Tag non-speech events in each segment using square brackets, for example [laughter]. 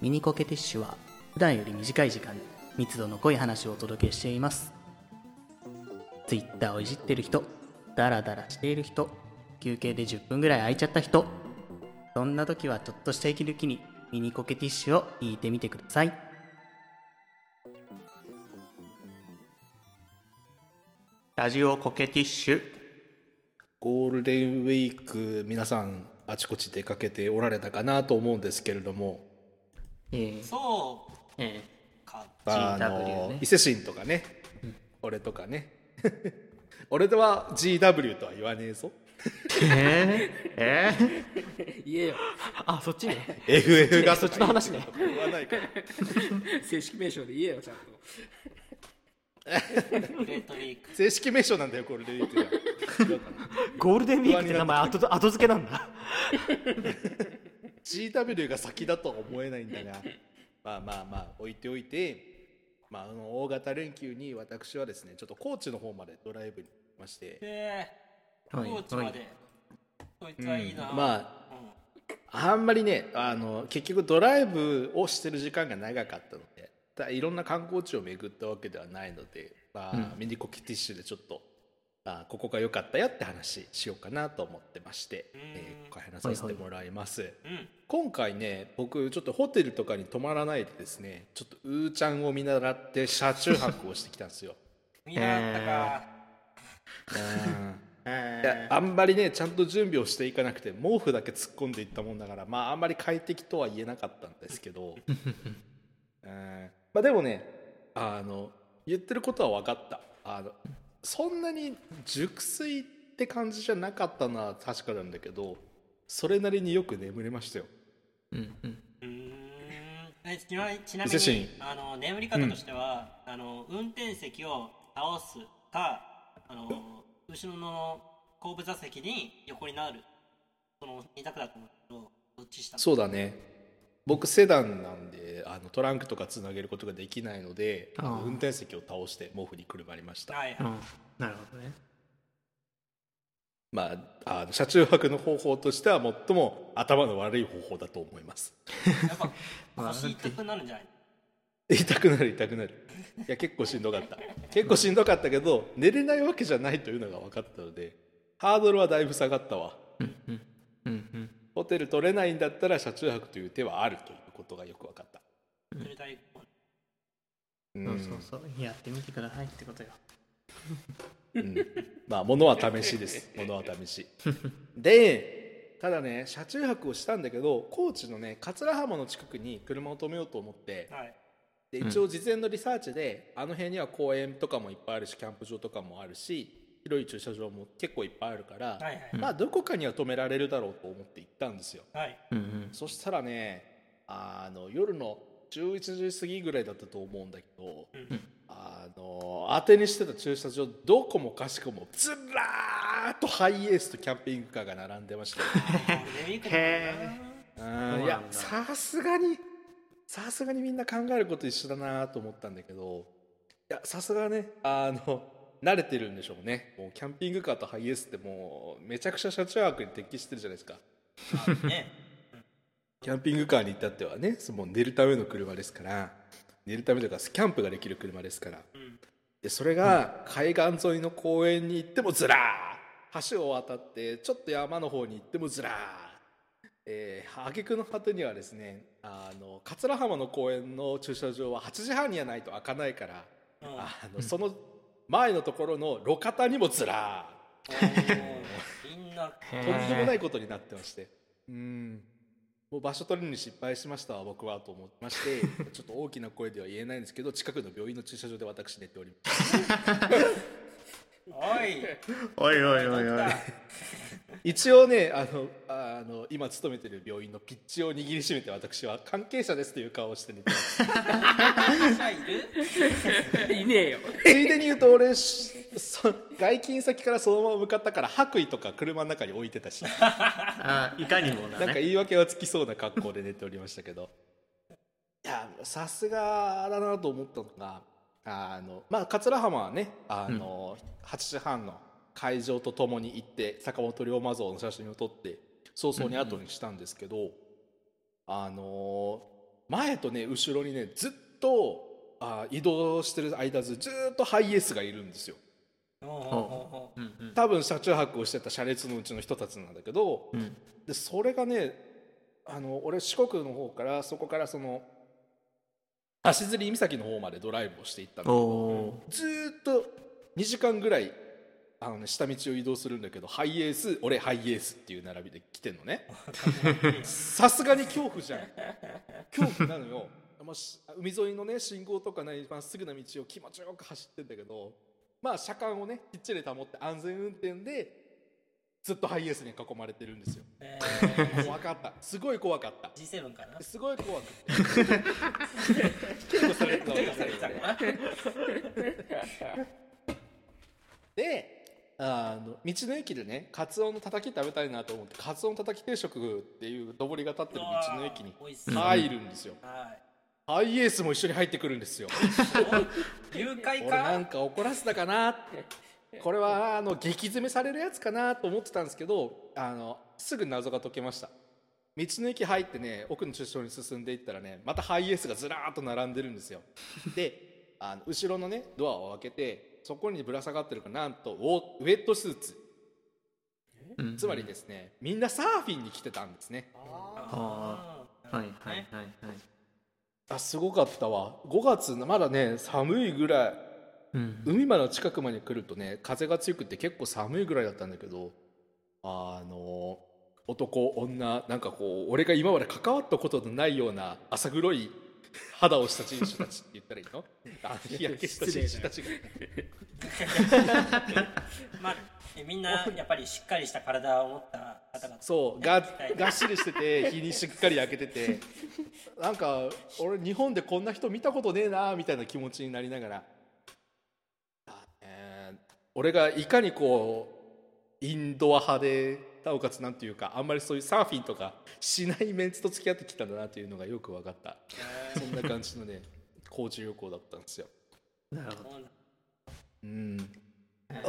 ミニコケティッシュは普段より短い時間に密度の濃い話をお届けしています。ツイッターをいじってる人、ダラダラしている人、休憩で10分ぐらい空いちゃった人、そんな時はちょっとした息抜きにミニコケティッシュを聞いてみてください。ラジオコケティッシュ。ゴールデンウィーク皆さんあちこち出かけておられたかなと思うんですけれども。えー、そう。えかあのね。伊勢神とかね、俺とかね。[laughs] 俺とは GW とは言わねえぞ。ー、え。ー、え。言えよ。あそっちね。FF が。そっちの話ね。言わないから。[laughs] 正式名称で言えよちゃんと。正式名称なんだよこれで言ってたゴールデンウィークって名前後後付けなんだ GW が先だとは思えないんだが。まあまあまあ置いておいて、まあ、あの大型連休に私はですねちょっと高知の方までドライブに行きまして。えー、はい高知まで。こいつはいいな、まあうん。あんまりねあの結局ドライブをしてる時間が長かったのでただいろんな観光地を巡ったわけではないので、まあミニコキティッシュでちょっとあここが良かったよって話しようかなと思ってまして、えー今回話させてもらいます、うん。今回ね僕ちょっとホテルとかに泊まらないでですねちょっとうーちゃんを見習って車中泊をしてきたんですよ。[laughs] 見習ったか、いやあんまりねちゃんと準備をしていかなくて毛布だけ突っ込んでいったもんだからまああんまり快適とは言えなかったんですけど。[laughs] うん。まあでもねあの言ってることは分かった。あのそんなに熟睡って感じじゃなかったのは確かなんだけどそれなりによく眠れましたよ。ー、うんうん。うーん。えちなちなみにあの眠り方としては、あの運転席を倒すかあの後ろの後部座席に横になる。その2択だと思うけどどっちしたの？そうだね。僕セダンなんであのトランクとかつなげることができないので運転席を倒して毛布にくるまりました。はいはい、うん、なるほどね。まあ、あの車中泊の方法としては最も頭の悪い方法だと思います。やっぱ腰痛くなるんじゃない？痛くなる痛くなる。いや結構しんどかった。結構しんどかったけど寝れないわけじゃないというのが分かったのでハードルはだいぶ下がったわ。うんうん。ホテル取れないんだったら車中泊という手はあるということがよく分かった。うん。そうそうそう。やってみてくださいってことよ。うん。まあ物は試しです。[laughs] 物は試し。でただね車中泊をしたんだけど高知のね桂浜の近くに車を止めようと思ってはい。で一応事前のリサーチで、あの辺には公園とかもいっぱいあるしキャンプ場とかもあるし広い駐車場も結構いっぱいあるから、はいはいまあどこかには止められるだろうと思って行ったんですよ。はい。うんうん。そしたらねあの夜の11時過ぎぐらいだったと思うんだけど、うんあの当てにしてた駐車場どこもかしこもずらーっとハイエースとキャンピングカーが並んでました [laughs] へうんいやさすがにさすがにみんな考えること一緒だなと思ったんだけど。いやさすがねあの慣れてるんでしょうね。もうキャンピングカーとハイエースってもうめちゃくちゃ車中泊に適してるじゃないですか。なね。[laughs] キャンピングカーに至ってはねその寝るための車ですから寝るためとかキャンプができる車ですから、ん。でそれが海岸沿いの公園に行ってもずらー橋を渡ってちょっと山の方に行ってもずらーえー、挙句の果てにはですねあの桂浜の公園の駐車場は8時半にはないと開かないから、うん。あのその前のところの路肩にもずらおーみんな。ーとんでもないことになってまして。うんもう場所取るのに失敗しましたわ僕はと思ってまして [laughs] ちょっと大きな声では言えないんですけど近くの病院の駐車場で私寝ております。おい。おいおいおいおい。一応ねあのあの今勤めてる病院のピッチを握りしめて私は関係者ですという顔をして寝てます。者 [laughs] いねえよ。ついでに言うと俺しそ外勤先からそのまま向かったから白衣とか車の中に置いてたし。[laughs] あいかにもななんかね。言い訳はつきそうな格好で寝ておりましたけど。いやさすがだなと思ったのがあのまあ桂浜はねあの、8時半の会場とともに行って坂本龍馬像の写真を撮って早々に後にしたんですけど、あのー前とね後ろにねずっとあ移動してる間ずずっとハイエースがいるんですよ多分車中泊をしてた車列のうちの人たちなんだけど、うん。でそれがねあの俺四国の方からそこからその足摺岬の方までドライブをしていったんだけどおずーっと2時間ぐらいあの、ね、下道を移動するんだけどハイエース俺ハイエースっていう並びで来てんのね。[laughs] さすがに恐怖じゃん。恐怖なのよ。まあし海沿いのね信号とかないまっすぐな道を気持ちよく走ってんだけどまあ車間をねきっちり保って安全運転でずっとハイエースに囲まれてるんですよ。えー。怖かった。すごい怖かった。G7 かな？すごい怖くて警護されてたわけされてたからであの道の駅でねカツオのたたき食べたいなと思ってカツオのたたき定食っていう上りが立ってる道の駅に入るんですよ。はいハイエースも一緒に入ってくるんですよ。お [laughs] 誘拐俺なんかか怒らせたかなって。これはあの激詰めされるやつかなと思ってたんですけどあのすぐ謎が解けました。道の駅入ってね奥の駐車場に進んでいったらねまたハイエースがずらーっと並んでるんですよ。であの後ろのねドアを開けてそこにぶら下がってるからなんとウォウェットスーツ。うん。つまりですねみんなサーフィンに来てたんですね。はいはいはいはいあすごかったわ。5月まだね寒いぐらい。うん。海まで近くまで来るとね風が強くて結構寒いぐらいだったんだけどあの男女なんかこう俺が今まで関わったことのないような浅黒い肌をした人種たちって言ったらいいの？[laughs] 日焼けした人種たちが [laughs] [laughs] まあえみんなやっぱりしっかりした体を持った方々そうがはいがっしりしてて日にしっかり焼けてて。なんか俺日本でこんな人見たことねえなみたいな気持ちになりながら、あえー俺がいかにこうインドア派でなおかつなんていうかあんまりそういうサーフィンとかしないメンツと付き合ってきたんだなというのがよく分かった。そんな感じのね高知旅行だったんですよ。なるほど。そうなん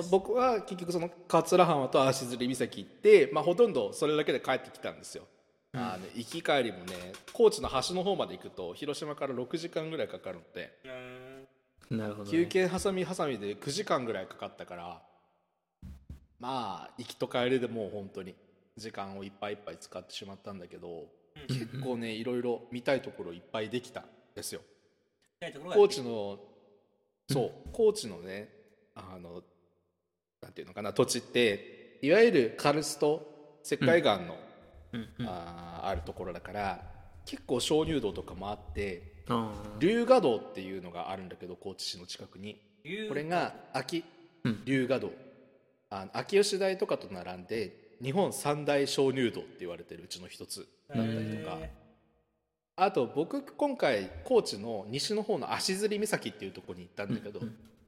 僕は結局その桂浜と足摺岬行って、まあ、ほとんどそれだけで帰ってきたんですよ、あの行き帰りもね高知の端の方まで行くと広島から6時間ぐらいかかるので。なるほどね。休憩挟み挟みで9時間ぐらいかかったからまあ行きと帰りでもう本当に時間をいっぱいいっぱい使ってしまったんだけど結構ねいろいろ見たいところいっぱいできたんですよ。高知のそう高知のねあのなんていうのかな土地っていわゆるカルスト石灰岩の、うん。うんあーあるところだから結構鍾乳洞とかもあってあ龍河洞っていうのがあるんだけど高知市の近くに。竜これが秋。うん。龍河洞あの秋吉台とかと並んで日本三大鍾乳洞って言われてるうちの一つ。だったりとかへあと僕今回高知の西の方の足摺岬っていうところに行ったんだけど、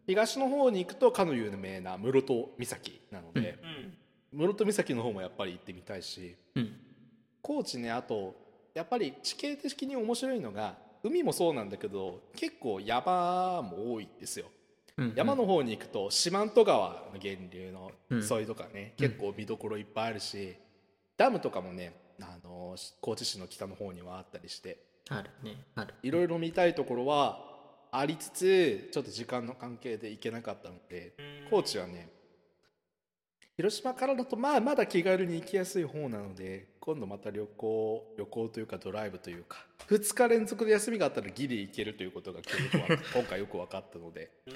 東の方に行くとかの有名な室戸岬なので、ーうん。室戸岬の方もやっぱり行ってみたいしうん。高知ねあとやっぱり地形的に面白いのが海もそうなんだけど結構山も多いんですよ。うん山の方に行くと四万十川の源流のうん。沿いとかね、結構見どころいっぱいあるしダムとかもねあの高知市の北の方にはあったりしてあるねある。いろいろ見たいところはありつつちょっと時間の関係で行けなかったのでうん高知はね広島からだとまあまだ気軽に行きやすい方なので今度また旅行旅行というかドライブというか2日連続で休みがあったらギリ行けるということが今回よく分かったのでうん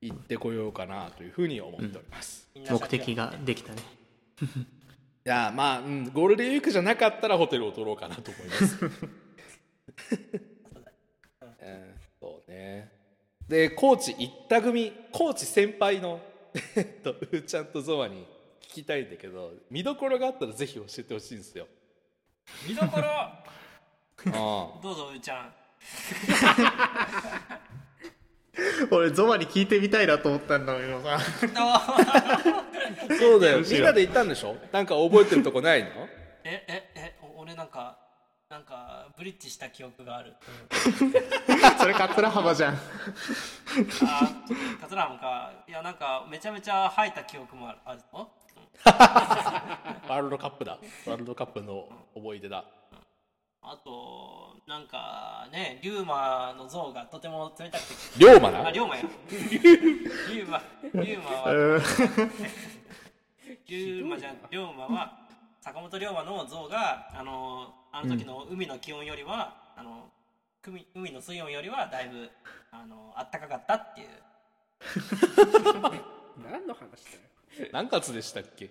行ってこようかなというふうに思っております、みん。な目的ができたね。いやまあ、うん、ゴールデンウィークじゃなかったらホテルを取ろうかなと思いますね。で高知行った組高知先輩のえっとうーちゃんとゾワに聞きたいんだけど見どころがあったらぜひ教えてほしいんですよ。見どころ？[laughs] あどうぞうーちゃん。[laughs] 俺ゾマに聞いてみたいなと思ったんだけどさ。[laughs] そうだよ。みんなで行ったんでしょ？なんか覚えてるとこないの？えええお俺なんかなんかブリッジした記憶がある。[laughs] それ桂浜じゃん。あ桂浜か。いやなんかめちゃめちゃ吐いた記憶もある。[laughs] ワールドカップだ。ワールドカップの思い出だ。あとなんかね龍馬の像がとても冷たくて。龍馬な？あ龍馬や。龍馬龍馬は。龍馬じゃん龍馬は坂本龍馬の像があのあの時の海の気温よりは、あの海海の水温よりはだいぶあの暖かかったっていう。[laughs] 何の話だよ。何月でしたっけ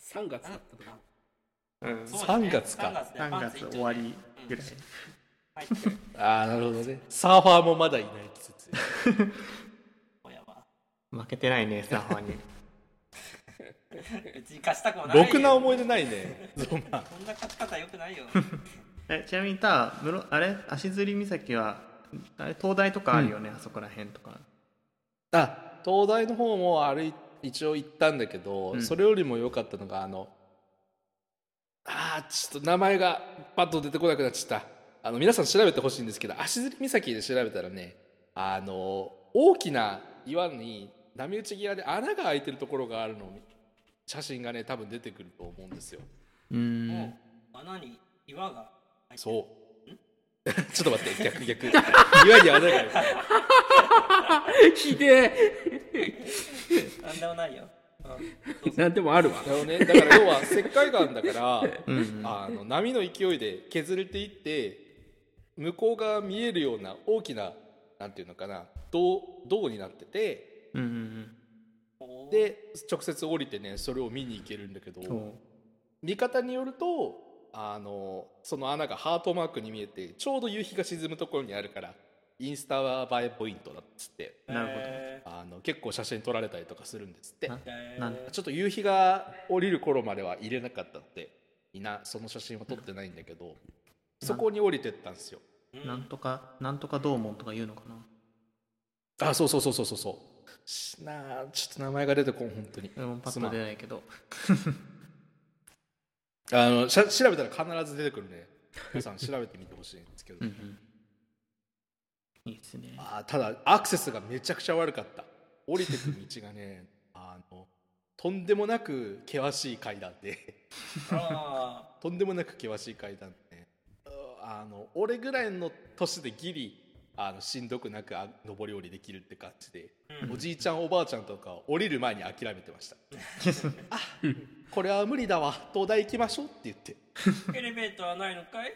？3月だったとかうん。そうですね。3月か。3月で3パンツ一丁で月終わりぐらい。入ってるああなるほどね。サーファーもまだいない季節。[laughs] 負けてないねサーファーに [laughs] 別に貸したくもないよ。ろくな思い出ないね。ゾマ。こんな勝ち方よくないよ。[laughs] えちなみにた室あれ？足摺岬はあれ？東大とかあるよね、あそこら辺とか。あ東大の方も歩い一応行ったんだけど、うん。それよりも良かったのがあのあーちょっと名前がパッと出てこなくなっちゃった。あの皆さん調べてほしいんですけど足摺岬で調べたらねあの大きな岩に波打ち際で穴が開いてるところがあるのを写真がね多分出てくると思うんですよ。うん。穴に岩が。そう。[laughs] ちょっと待って逆逆。岩に穴が [laughs] ひでなんでもないよ、なんでもあるわ。なるほどね、だから要は石灰岩だから [laughs] うんあの波の勢いで削れていって向こうが見えるような大きななんていうのかな銅銅になっててうんうんおーで直接降りてねそれを見に行けるんだけど見方によるとあのその穴がハートマークに見えてちょうど夕日が沈むところにあるからインスタ映えポイントだっつってなるほど。えあの結構写真撮られたりとかするんですって。ちょっと夕日が降りる頃までは入れなかったってみんなその写真は撮ってないんだけどそこに降りてったんですよ。うんなんとかなんとか道門とか言うのかな。あそうそうそうそうそうそう。しなあちょっと名前が出てこん本当に。俺もパッと出ないけど。[laughs] あのしゃ調べたら必ず出てくるんで皆さん調べてみてほしいんですけど、うんうん。いいですね。あただアクセスがめちゃくちゃ悪かった。降りてく道がね [laughs] あのとんでもなく険しい階段で。あ [laughs] とんでもなく険しい階段で。ねあの俺ぐらいの年でギリあのしんどくなくあ上り下りできるって感じで、うん。おじいちゃんおばあちゃんとか降りる前に諦めてました。[laughs] あこれは無理だわ東大行きましょうって言って。ーエレベーターはないのかい、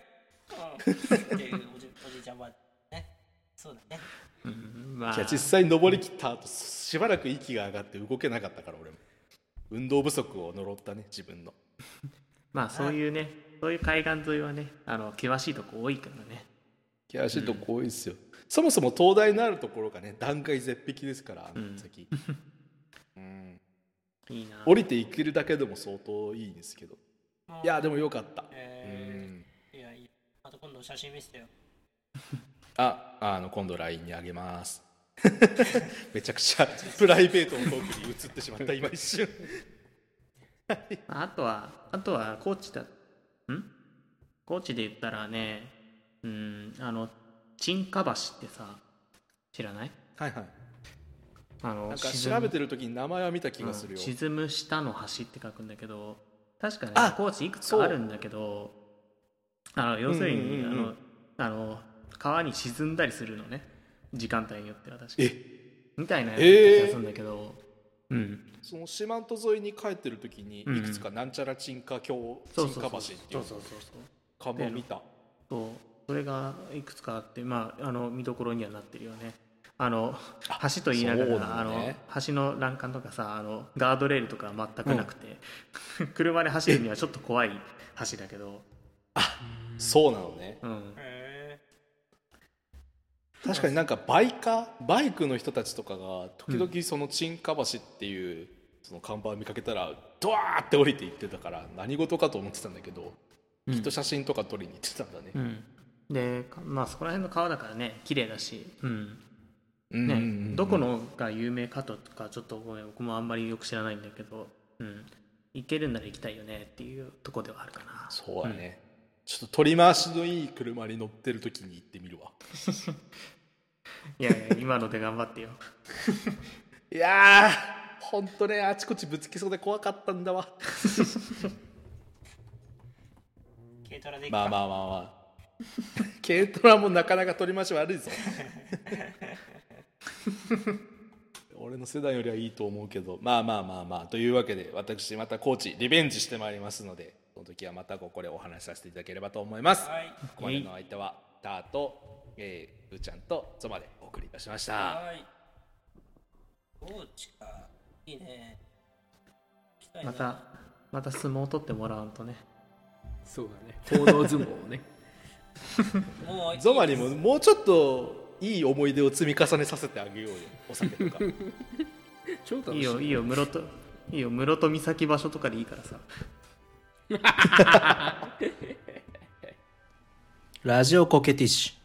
うん、っていうおじおじいちゃんはね。そうだね。うんまあ。いや実際登りきった後しばらく息が上がって動けなかったから俺も。運動不足を呪ったね自分の。[laughs] まあそういうねそういう海岸沿いはねあの険しいとこ多いからね。険しいとこ多いですよ、そもそも東大のあるところがね断崖絶壁ですからあの先、[laughs] うん、いいな。降りていけるだけでも相当いいんですけど。いやでもよかった、えうん。ー、いやいやあと今度写真見せてよ。[laughs] ああの今度 LINE にあげます。[laughs] めちゃくちゃプライベートのトークに移ってしまった今一瞬。あとはあとは高知だん？高知で言ったらねうんあの沈下橋ってさ知らない？はいはい。あのなんか調べてる時に名前は見た気がするよ、うん沈む下の橋って書くんだけど確かねあ高知いくつかあるんだけどあの要するに、あのあの川に沈んだりするのね。時間帯によっては確か。え？みたいなやつだった気がするんだけど、うん。その四万十沿いに帰ってる時にうん。いくつかなんちゃら沈下橋沈下橋っていう看板見た。そうそれがいくつかあってまああの見どころにはなってるよね。あの橋と言いながら、あのなのね。橋の欄干とかさあのガードレールとか全くなくて、[laughs] 車で走るにはちょっと怖い橋だけど、そうなのね。うん、へ確かになんかバイカーバイクの人たちとかが時々その沈下橋っていうその看板を見かけたらドワーって降りていってたから何事かと思ってたんだけど、きっと写真とか撮りに行ってたんだね、うん、でかまあそこら辺の川だからね綺麗だし、うん。うんねうんうん。どこのが有名かとかちょっとごめん僕もあんまりよく知らないんだけど、うん、行けるんなら行きたいよねっていうとこではあるかな。そうだね、ちょっと取り回しのいい車に乗ってる時に行ってみるわ。[laughs] いやいや今ので頑張ってよ。[laughs] いやーほんとねあちこちぶつけそうで怖かったんだわ。[laughs] 軽トラでまあまあまあまあ [laughs] 軽トラもなかなか取り回し悪いぞ。[laughs] 俺の世代よりはいいと思うけど。まあまあまあまあ。というわけで私またコーチリベンジしてまいりますのでその時はまたここでお話しさせていただければと思います、はい。ここまでの相手はターと、えー、うーちゃんとゾマでお送りいたしました。はい。コーチか。いいね。またまた相撲を取ってもらわんとね。そうだね。行動相撲をねもうゾマにももうちょっといい思い出を積み重ねさせてあげようよお酒とか。[laughs] 超楽しい。いいよいいよ室戸いいよ室戸岬場所とかでいいからさ。[laughs] [laughs] ラジオコケティッシュ